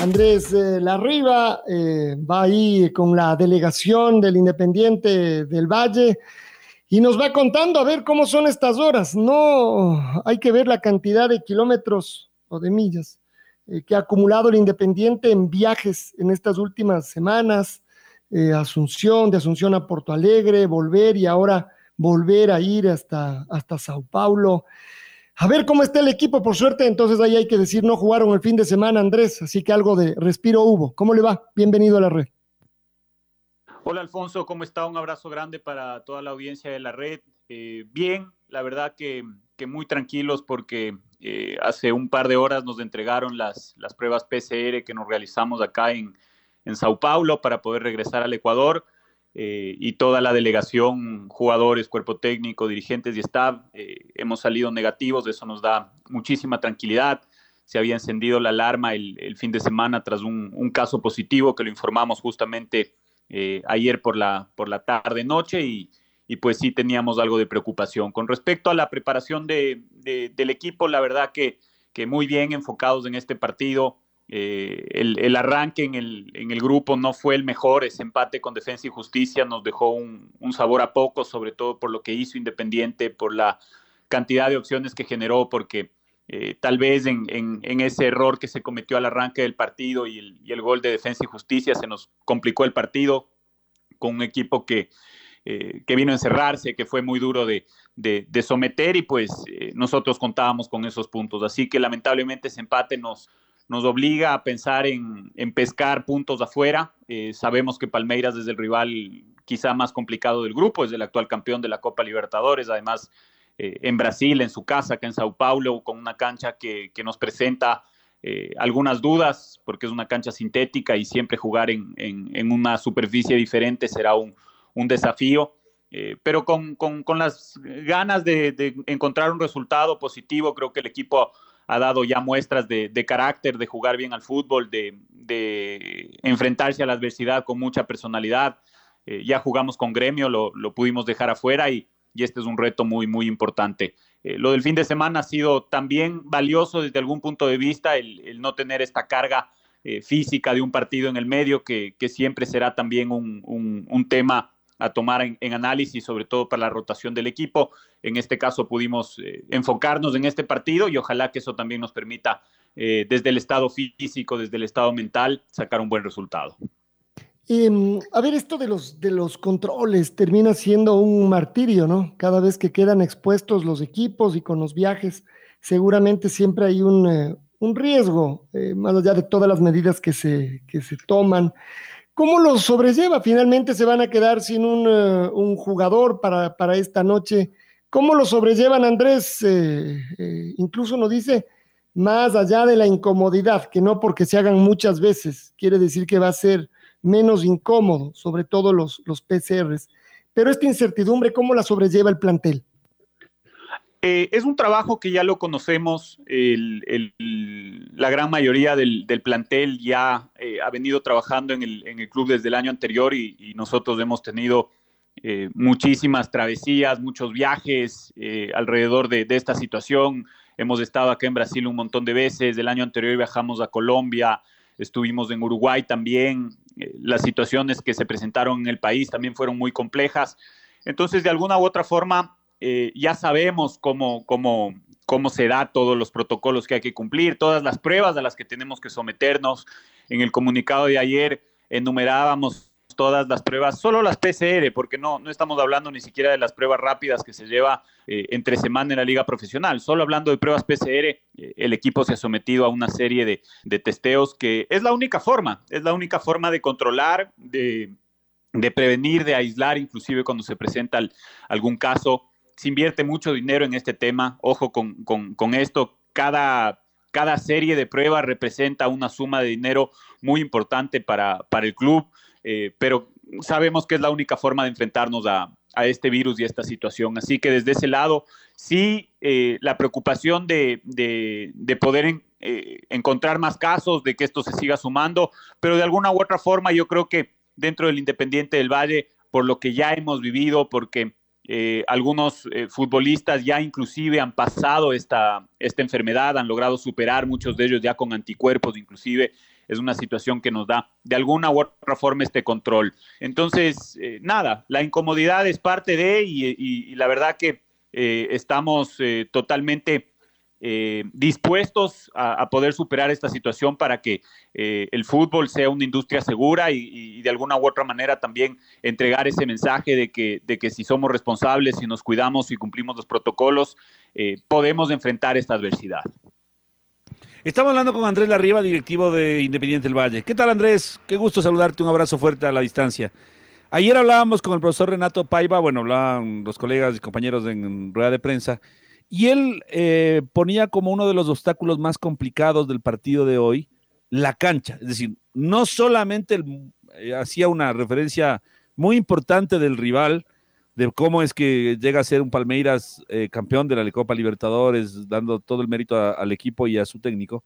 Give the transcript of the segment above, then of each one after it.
Andrés eh, Larriba eh, va ahí con la delegación del Independiente del Valle y nos va contando a ver cómo son estas horas. No hay que ver la cantidad de kilómetros o de millas eh, que ha acumulado el Independiente en viajes en estas últimas semanas. Asunción, de Asunción a Porto Alegre, volver y ahora volver a ir hasta, hasta Sao Paulo. A ver cómo está el equipo, por suerte, entonces ahí hay que decir, no jugaron el fin de semana, Andrés, así que algo de respiro hubo. ¿Cómo le va? Bienvenido a la red. Hola Alfonso, ¿cómo está? Un abrazo grande para toda la audiencia de la red. Eh, bien, la verdad que, muy tranquilos porque eh, hace un par de horas nos entregaron las, las pruebas PCR que nos realizamos acá en, en Sao Paulo para poder regresar al Ecuador. Eh, y toda la delegación, jugadores, cuerpo técnico, dirigentes y staff, eh, hemos salido negativos, eso nos da muchísima tranquilidad. Se había encendido la alarma el, fin de semana tras un, caso positivo que lo informamos justamente eh, ayer por la, por la tarde-noche y, y, pues sí teníamos algo de preocupación. Con respecto a la preparación de, del equipo, la verdad que, que muy bien enfocados en este partido. Eh, el, arranque en el, grupo no fue el mejor, ese empate con Defensa y Justicia nos dejó un, sabor a poco, sobre todo por lo que hizo Independiente, por la cantidad de opciones que generó, porque eh, tal vez en, ese error que se cometió al arranque del partido y el, gol de Defensa y Justicia se nos complicó el partido con un equipo que, eh, que vino a encerrarse, que fue muy duro de someter y pues nosotros contábamos con esos puntos. Así que lamentablemente ese empate nos nos obliga a pensar en, pescar puntos afuera. Eh, sabemos que Palmeiras es el rival quizá más complicado del grupo, es el actual campeón de la Copa Libertadores, además eh, en Brasil, en su casa, acá en Sao Paulo, con una cancha que, nos presenta eh, algunas dudas, porque es una cancha sintética y siempre jugar en, una superficie diferente será un, desafío. pero con, las ganas de, de encontrar un resultado positivo, creo que el equipo ha dado ya muestras de, carácter, de jugar bien al fútbol, de, enfrentarse a la adversidad con mucha personalidad. Eh, ya jugamos con gremio, lo, pudimos dejar afuera y, este es un reto muy, muy importante. Eh, lo del fin de semana ha sido también valioso desde algún punto de vista el, no tener esta carga eh, física de un partido en el medio, que, siempre será también un, un tema a tomar en, análisis, sobre todo para la rotación del equipo. En este caso pudimos eh, enfocarnos en este partido y ojalá que eso también nos permita, eh, desde el estado físico, desde el estado mental, sacar un buen resultado. Em, a ver, esto de los, de los controles termina siendo un martirio, ¿no? Cada vez que quedan expuestos los equipos y con los viajes, seguramente siempre hay un, eh, un riesgo, más allá de todas las medidas que se, que se toman. ¿Cómo lo sobrelleva? Finalmente se van a quedar sin un, eh, jugador para, esta noche. ¿Cómo lo sobrellevan, Andrés? Eh, eh, incluso nos dice, más allá de la incomodidad, que no porque se hagan muchas veces, quiere decir que va a ser menos incómodo, sobre todo los, los PCRs. Pero esta incertidumbre, ¿cómo la sobrelleva el plantel? Eh, es un trabajo que ya lo conocemos, la gran mayoría del, plantel ya eh, ha venido trabajando en el, club desde el año anterior y, nosotros hemos tenido eh, muchísimas travesías, muchos viajes alrededor de, esta situación. Hemos estado acá en Brasil un montón de veces, el año anterior viajamos a Colombia, estuvimos en Uruguay también, las situaciones que se presentaron en el país también fueron muy complejas. Entonces, de alguna u otra forma, eh, ya sabemos cómo, cómo, cómo se da todos los protocolos que hay que cumplir, todas las pruebas a las que tenemos que someternos. En el comunicado de ayer enumerábamos todas las pruebas, solo las PCR, porque no, no estamos hablando ni siquiera de las pruebas rápidas que se lleva eh, entre semana en la liga profesional, solo hablando de pruebas PCR, eh, el equipo se ha sometido a una serie de, de, testeos que es la única forma, es la única forma de controlar, de, de prevenir, de aislar, inclusive cuando se presenta algún caso. Se invierte mucho dinero en este tema, ojo con, con, esto, cada cada serie de pruebas representa una suma de dinero muy importante para, para el club, eh, pero sabemos que es la única forma de enfrentarnos a, a, este virus y a esta situación. Así que desde ese lado, sí, eh, la preocupación de, de, de poder eh, encontrar más casos, de que esto se siga sumando, pero de alguna u otra forma yo creo que dentro del Independiente del Valle, por lo que ya hemos vivido, porque eh, algunos eh, futbolistas ya inclusive han pasado esta, esta enfermedad, han logrado superar muchos de ellos ya con anticuerpos, inclusive es una situación que nos da de alguna u otra forma este control. Entonces, eh, nada, la incomodidad es parte de y, la verdad que estamos totalmente eh, dispuestos a, poder superar esta situación para que eh, el fútbol sea una industria segura y, de alguna u otra manera también entregar ese mensaje de que, de que si somos responsables, si nos cuidamos y cumplimos los protocolos, eh, podemos enfrentar esta adversidad. Estamos hablando con Andrés Larriba, directivo de Independiente del Valle. ¿Qué tal Andrés? Qué gusto saludarte, un abrazo fuerte a la distancia. Ayer hablábamos con el profesor Renato Paiva, bueno, hablaban los colegas y compañeros en rueda de prensa, y él eh, ponía como uno de los obstáculos más complicados del partido de hoy la cancha. Es decir, no solamente eh, hacía una referencia muy importante del rival, de cómo es que llega a ser un Palmeiras eh, campeón de la Copa Libertadores, dando todo el mérito al equipo y a su técnico,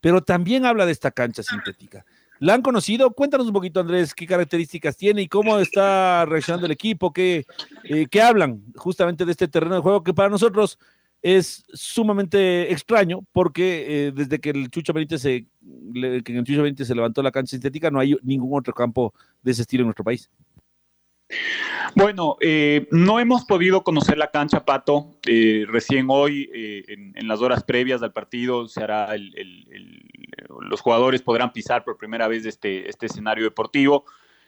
pero también habla de esta cancha sintética. ¿La han conocido? Cuéntanos un poquito, Andrés, qué características tiene y cómo está reaccionando el equipo, qué, qué hablan justamente de este terreno de juego que para nosotros es sumamente extraño porque eh, desde que el Chucho Benítez se, le, que el Chucho Benítez se levantó la cancha sintética no hay ningún otro campo de ese estilo en nuestro país. Bueno, eh, no hemos podido conocer la cancha, Pato. Eh, recién hoy, eh, en, las horas previas del partido, se hará el, los jugadores podrán pisar por primera vez este, este escenario deportivo.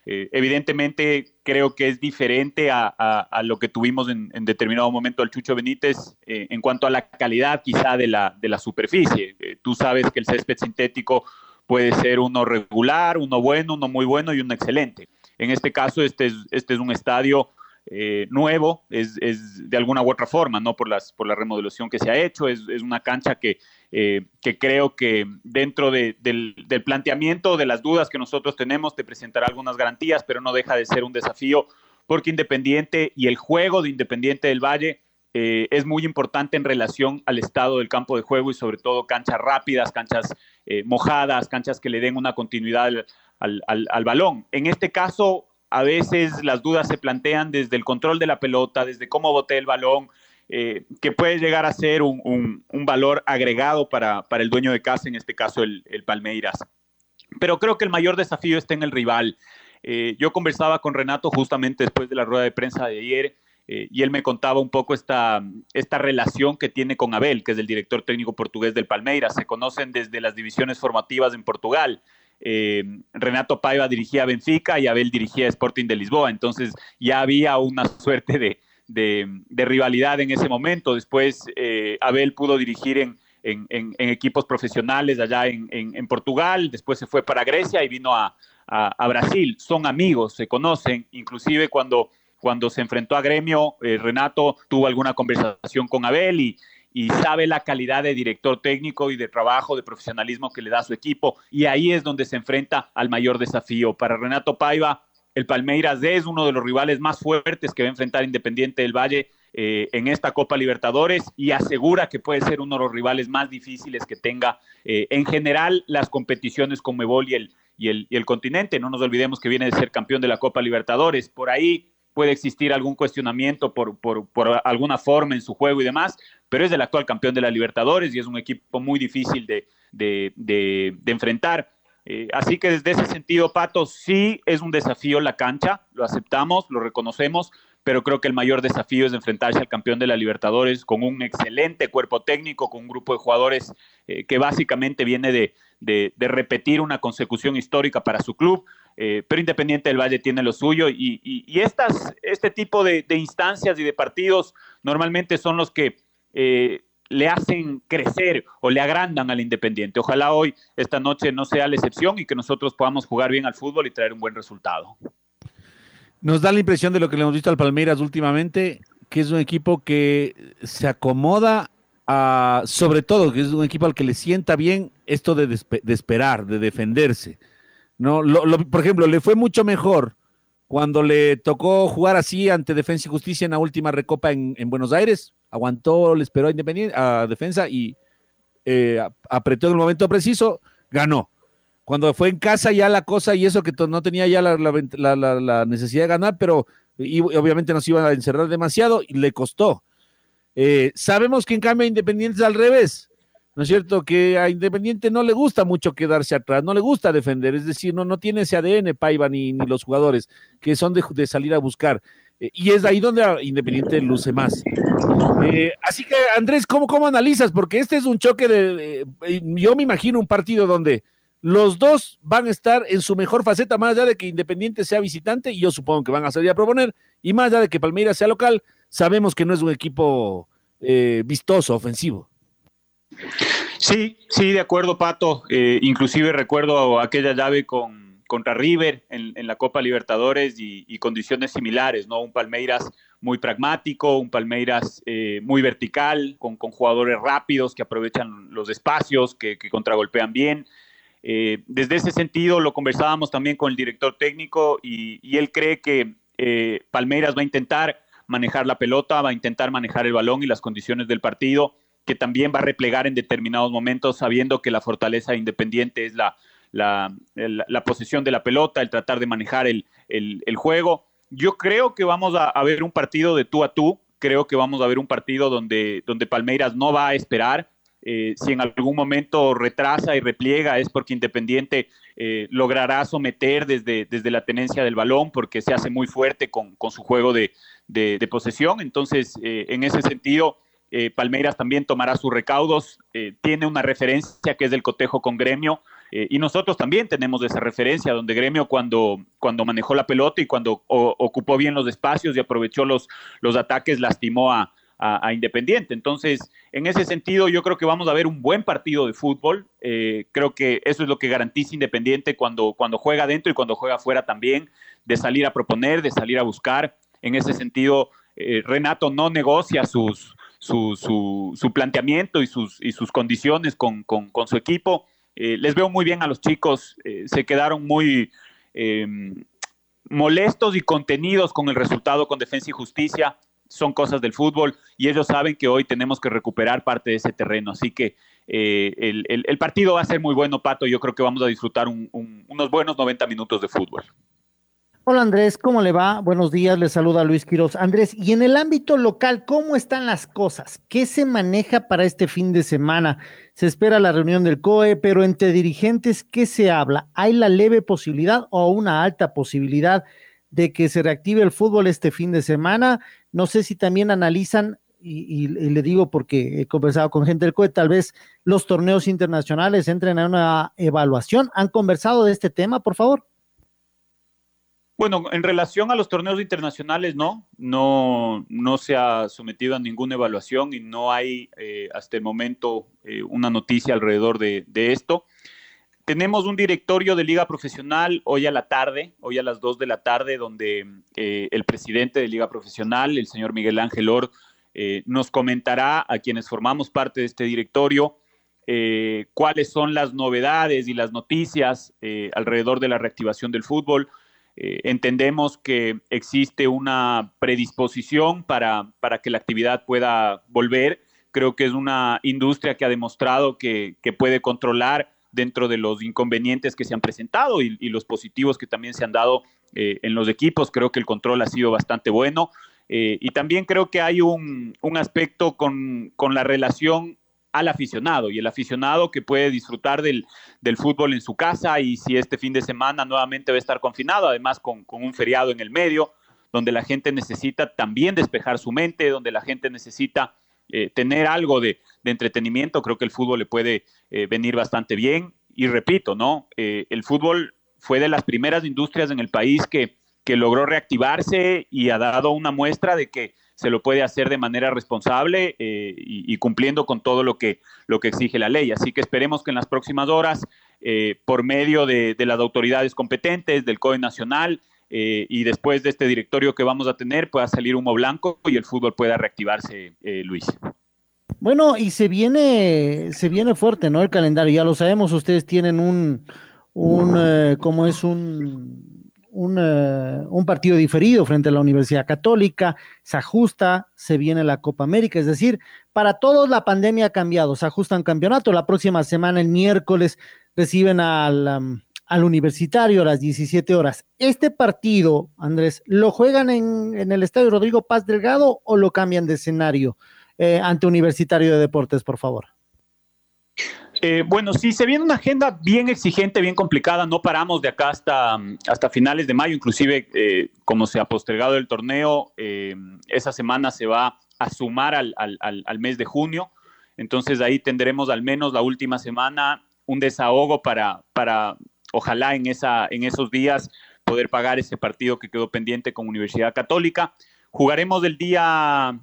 Eh, evidentemente creo que es diferente a, lo que tuvimos en, en, determinado momento al Chucho Benítez eh, en cuanto a la calidad quizá de la, de la superficie. Eh, tú sabes que el césped sintético puede ser uno regular, uno bueno, uno muy bueno y uno excelente. En este caso, este es, este es un estadio eh, nuevo, es, de alguna u otra forma, no por, las, por la remodelación que se ha hecho, es, es una cancha que, eh, que, creo que dentro de, del, del, planteamiento de las dudas que nosotros tenemos te presentará algunas garantías, pero no deja de ser un desafío porque Independiente y el juego de Independiente del Valle eh, es muy importante en relación al estado del campo de juego y sobre todo canchas rápidas, canchas mojadas, canchas que le den una continuidad al, al balón. En este caso, a veces las dudas se plantean desde el control de la pelota, desde cómo boté el balón, eh, que puede llegar a ser un, un, un valor agregado para, para, el dueño de casa, en este caso el, el, Palmeiras. Pero creo que el mayor desafío está en el rival. Eh, yo conversaba con Renato justamente después de la rueda de prensa de ayer eh, y él me contaba un poco esta, esta relación que tiene con Abel, que es el director técnico portugués del Palmeiras. Se conocen desde las divisiones formativas en Portugal. Eh, Renato Paiva dirigía Benfica y Abel dirigía Sporting de Lisboa, entonces ya había una suerte de, de, rivalidad en ese momento. Después eh, Abel pudo dirigir en, en, equipos profesionales allá en, Portugal, después se fue para Grecia y vino a, a, a, Brasil. Son amigos, se conocen, inclusive cuando, cuando se enfrentó a Gremio, eh, Renato tuvo alguna conversación con Abel y, y sabe la calidad de director técnico y de trabajo, de profesionalismo que le da a su equipo. Y ahí es donde se enfrenta al mayor desafío. Para Renato Paiva, el Palmeiras es uno de los rivales más fuertes que va a enfrentar Independiente del Valle eh, en esta Copa Libertadores y asegura que puede ser uno de los rivales más difíciles que tenga eh, en general las competiciones con Mebol y el, y, el, y el continente. No nos olvidemos que viene de ser campeón de la Copa Libertadores. Por ahí puede existir algún cuestionamiento por, por, por, alguna forma en su juego y demás, pero es el actual campeón de la Libertadores y es un equipo muy difícil de, de, de, de enfrentar. Eh, así que desde ese sentido, Pato, sí es un desafío la cancha, lo aceptamos, lo reconocemos, pero creo que el mayor desafío es enfrentarse al campeón de la Libertadores con un excelente cuerpo técnico, con un grupo de jugadores eh, que básicamente viene de, de, de, repetir una consecución histórica para su club. Eh, pero Independiente del Valle tiene lo suyo y, estas, este tipo de, instancias y de partidos normalmente son los que eh, le hacen crecer o le agrandan al Independiente. Ojalá hoy, esta noche, no sea la excepción y que nosotros podamos jugar bien al fútbol y traer un buen resultado. Nos da la impresión de lo que le hemos visto al Palmeiras últimamente, que es un equipo que se acomoda a, sobre todo, que es un equipo al que le sienta bien esto de, esperar, de defenderse. ¿No? por ejemplo, le fue mucho mejor cuando le tocó jugar así ante Defensa y Justicia en la última recopa en, Buenos Aires. Aguantó, le esperó a Independiente, a Defensa y eh, apretó en el momento preciso, ganó. Cuando fue en casa ya la cosa y eso que no tenía ya la, necesidad de ganar, pero y, obviamente nos iban a encerrar demasiado y le costó. Eh, sabemos que en cambio Independiente es al revés. ¿No es cierto? Que a Independiente no le gusta mucho quedarse atrás, no le gusta defender, es decir, no, no tiene ese ADN Paiva ni, los jugadores que son de, salir a buscar. Eh, y es ahí donde Independiente luce más. Eh, así que, Andrés, ¿cómo, ¿cómo analizas? Porque este es un choque de, Yo me imagino un partido donde los dos van a estar en su mejor faceta, más allá de que Independiente sea visitante, y yo supongo que van a salir a proponer, y más allá de que Palmeiras sea local, sabemos que no es un equipo eh, vistoso, ofensivo. Sí, sí, de acuerdo, Pato. Eh, inclusive recuerdo aquella llave con, contra River en, la Copa Libertadores y, condiciones similares, ¿no? Un Palmeiras muy pragmático, un Palmeiras eh, muy vertical, con, jugadores rápidos que aprovechan los espacios, que, contragolpean bien. Eh, desde ese sentido lo conversábamos también con el director técnico y, y él cree que Palmeiras va a intentar manejar la pelota, va a intentar manejar el balón y las condiciones del partido que también va a replegar en determinados momentos, sabiendo que la fortaleza independiente es la, la, posesión de la pelota, el tratar de manejar el, juego. Yo creo que vamos a, ver un partido de tú a tú, creo que vamos a ver un partido donde, donde Palmeiras no va a esperar. Eh, si en algún momento retrasa y repliega es porque Independiente eh, logrará someter desde, desde la tenencia del balón porque se hace muy fuerte con, su juego de, posesión. Entonces, eh, en ese sentido, eh, Palmeiras también tomará sus recaudos, eh, tiene una referencia que es del cotejo con Gremio, eh, y nosotros también tenemos esa referencia, donde Gremio cuando, cuando manejó la pelota y cuando ocupó bien los espacios y aprovechó los, los ataques, lastimó a, Independiente. Entonces, en ese sentido, yo creo que vamos a ver un buen partido de fútbol. creo que eso es lo que garantiza Independiente cuando, cuando juega dentro y cuando juega afuera también, de salir a proponer, de salir a buscar. En ese sentido, Renato no negocia sus, su, su, planteamiento y sus, y sus condiciones con, su equipo. Eh, les veo muy bien a los chicos, eh, se quedaron muy em, molestos y contenidos con el resultado con Defensa y Justicia. Son cosas del fútbol y ellos saben que hoy tenemos que recuperar parte de ese terreno. Así que eh, el, partido va a ser muy bueno, Pato. Yo creo que vamos a disfrutar unos buenos 90 minutos de fútbol. Hola Andrés, ¿cómo le va? Buenos días, le saluda Luis Quiroz. Andrés, y en el ámbito local, ¿cómo están las cosas? ¿Qué se maneja para este fin de semana? Se espera la reunión del COE, pero entre dirigentes, ¿qué se habla? ¿Hay la leve posibilidad o una alta posibilidad de que se reactive el fútbol este fin de semana? No sé si también analizan, y, le digo porque he conversado con gente del COE, tal vez los torneos internacionales entren a una evaluación. ¿Han conversado de este tema, por favor? Bueno, en relación a los torneos internacionales, no, no, no se ha sometido a ninguna evaluación y no hay eh, hasta el momento eh, una noticia alrededor de, esto. Tenemos un directorio de liga profesional hoy a la tarde, hoy a las 2 de la tarde, donde eh, el presidente de liga profesional, el señor Miguel Ángel Or, nos comentará a quienes formamos parte de este directorio cuáles son las novedades y las noticias alrededor de la reactivación del fútbol eh, entendemos que existe una predisposición para, para, que la actividad pueda volver. Creo que es una industria que ha demostrado que, puede controlar dentro de los inconvenientes que se han presentado y, los positivos que también se han dado eh, en los equipos. Creo que el control ha sido bastante bueno. Eh, y también creo que hay un, un aspecto con, con, la relación al aficionado y el aficionado que puede disfrutar del, fútbol en su casa y si este fin de semana nuevamente va a estar confinado, además con, un feriado en el medio, donde la gente necesita también despejar su mente, donde la gente necesita eh, tener algo de, entretenimiento, creo que el fútbol le puede eh, venir bastante bien. Y repito, ¿no? Eh, el fútbol fue de las primeras industrias en el país que, que logró reactivarse y ha dado una muestra de que se lo puede hacer de manera responsable eh, y, cumpliendo con todo lo que, lo que exige la ley. Así que esperemos que en las próximas horas, eh, por medio de, las autoridades competentes, del CODE Nacional eh, y después de este directorio que vamos a tener, pueda salir humo blanco y el fútbol pueda reactivarse, Luis. Bueno, y se viene, se viene fuerte, ¿no? El calendario, ya lo sabemos, ustedes tienen un, un ¿cómo es un eh, un, partido diferido frente a la Universidad Católica, se ajusta, se viene la Copa América, es decir, para todos la pandemia ha cambiado, se ajusta un campeonato, la próxima semana, el miércoles, reciben al, al universitario a las 17 horas. ¿Este partido, Andrés, lo juegan en, el Estadio Rodrigo Paz Delgado o lo cambian de escenario eh, ante Universitario de Deportes, por favor? Eh, bueno, sí, se viene una agenda bien exigente, bien complicada. No paramos de acá hasta, hasta finales de mayo, inclusive eh, como se ha postergado el torneo, eh, esa semana se va a sumar al, mes de junio. Entonces ahí tendremos al menos la última semana un desahogo para, para ojalá en, esa, en esos días poder pagar ese partido que quedó pendiente con Universidad Católica. Jugaremos el día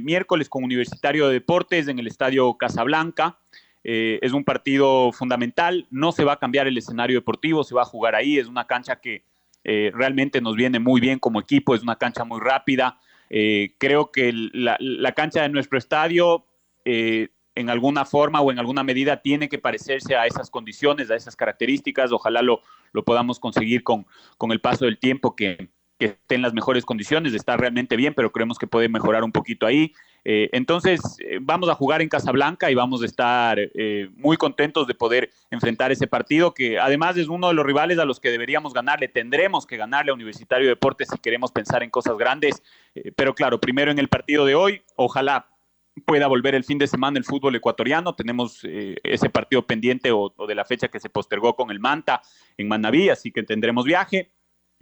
miércoles con Universitario de Deportes en el Estadio Casablanca. Eh, es un partido fundamental, no se va a cambiar el escenario deportivo, se va a jugar ahí, es una cancha que eh, realmente nos viene muy bien como equipo, es una cancha muy rápida. Eh, creo que la, cancha de nuestro estadio en alguna forma o en alguna medida tiene que parecerse a esas condiciones, a esas características. Ojalá lo, lo podamos conseguir con, con el paso del tiempo que, que esté en las mejores condiciones, está realmente bien, pero creemos que puede mejorar un poquito ahí. Eh, entonces, eh, vamos a jugar en Casablanca y vamos a estar eh, muy contentos de poder enfrentar ese partido, que además es uno de los rivales a los que deberíamos ganarle. Tendremos que ganarle a Universitario de Deportes si queremos pensar en cosas grandes. pero claro, primero en el partido de hoy, ojalá pueda volver el fin de semana el fútbol ecuatoriano. Tenemos ese partido pendiente o, o, de la fecha que se postergó con el Manta en Manaví, así que tendremos viaje.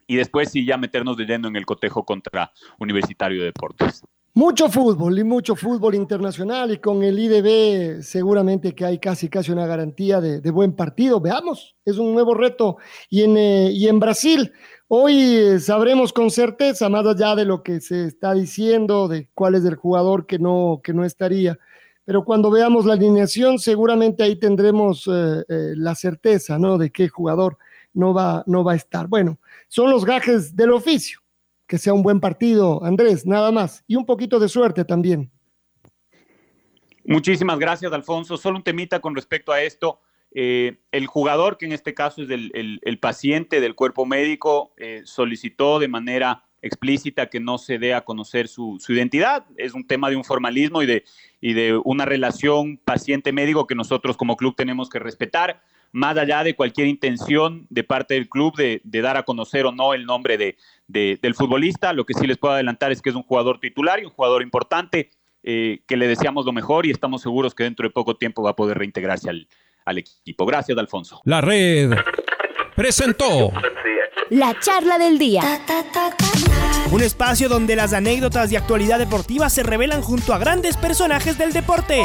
Y después sí ya meternos de lleno en el cotejo contra Universitario de Deportes. Mucho fútbol y mucho fútbol internacional y con el IDB seguramente que hay casi casi una garantía de, buen partido. Veamos, es un nuevo reto. Y en, eh, y en Brasil, hoy eh, sabremos con certeza, más allá de lo que se está diciendo, de cuál es el jugador que no, que no estaría. Pero cuando veamos la alineación, seguramente ahí tendremos eh, la certeza, ¿no? De qué jugador no va, no va a estar. Bueno, son los gajes del oficio que sea un buen partido, Andrés, nada más. Y un poquito de suerte también. Muchísimas gracias, Alfonso. Solo un temita con respecto a esto. Eh, el jugador, que en este caso es el, paciente del cuerpo médico, eh, solicitó de manera explícita que no se dé a conocer su, identidad. Es un tema de un formalismo y de, una relación paciente-médico que nosotros como club tenemos que respetar más allá de cualquier intención de parte del club de, dar a conocer o no el nombre de, del futbolista. Lo que sí les puedo adelantar es que es un jugador titular y un jugador importante, eh, que le deseamos lo mejor y estamos seguros que dentro de poco tiempo va a poder reintegrarse al, al equipo. Gracias, Alfonso. La red presentó la charla del día. Un espacio donde las anécdotas de actualidad deportiva se revelan junto a grandes personajes del deporte.